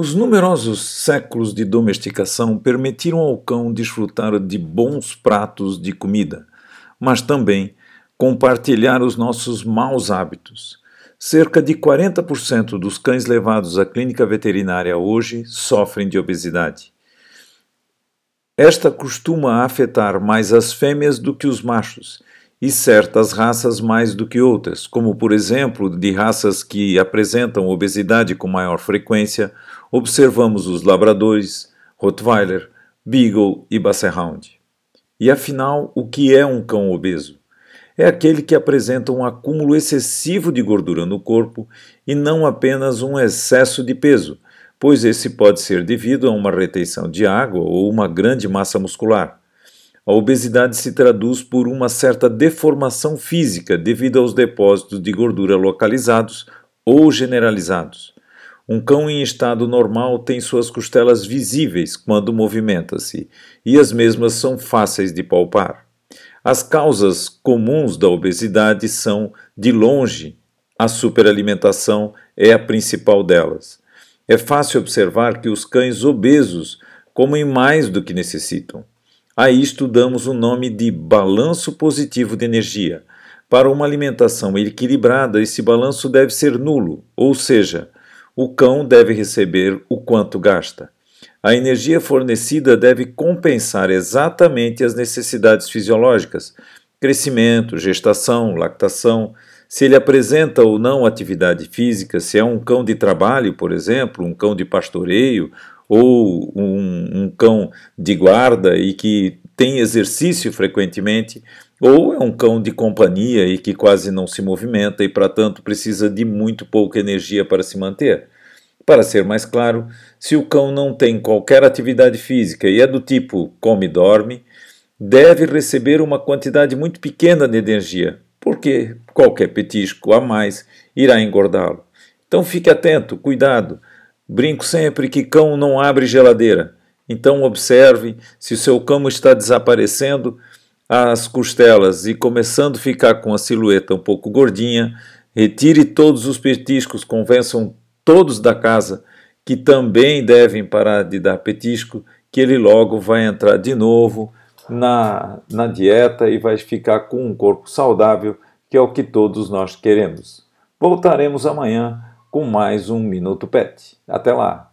Os numerosos séculos de domesticação permitiram ao cão desfrutar de bons pratos de comida, mas também compartilhar os nossos maus hábitos. Cerca de 40% dos cães levados à clínica veterinária hoje sofrem de obesidade. Esta costuma afetar mais as fêmeas do que os machos, e certas raças mais do que outras, como por exemplo de raças que apresentam obesidade com maior frequência, observamos os labradores, Rottweiler, Beagle e Basset E afinal, o que é um cão obeso? É aquele que apresenta um acúmulo excessivo de gordura no corpo e não apenas um excesso de peso, pois esse pode ser devido a uma retenção de água ou uma grande massa muscular. A obesidade se traduz por uma certa deformação física devido aos depósitos de gordura localizados ou generalizados. Um cão em estado normal tem suas costelas visíveis quando movimenta-se, e as mesmas são fáceis de palpar. As causas comuns da obesidade são, de longe, a superalimentação é a principal delas. É fácil observar que os cães obesos comem mais do que necessitam. A isto damos o nome de balanço positivo de energia. Para uma alimentação equilibrada, esse balanço deve ser nulo, ou seja, o cão deve receber o quanto gasta. A energia fornecida deve compensar exatamente as necessidades fisiológicas, crescimento, gestação, lactação, se ele apresenta ou não atividade física, se é um cão de trabalho, por exemplo, um cão de pastoreio ou um, um cão de guarda e que tem exercício frequentemente, ou é um cão de companhia e que quase não se movimenta e, para tanto, precisa de muito pouca energia para se manter. Para ser mais claro, se o cão não tem qualquer atividade física e é do tipo come e dorme, deve receber uma quantidade muito pequena de energia, porque qualquer petisco a mais irá engordá-lo. Então fique atento, cuidado. Brinco sempre que cão não abre geladeira. Então observe se o seu cão está desaparecendo as costelas e começando a ficar com a silhueta um pouco gordinha, retire todos os petiscos, convençam todos da casa que também devem parar de dar petisco, que ele logo vai entrar de novo na, na dieta e vai ficar com um corpo saudável, que é o que todos nós queremos. Voltaremos amanhã com mais um Minuto Pet. Até lá!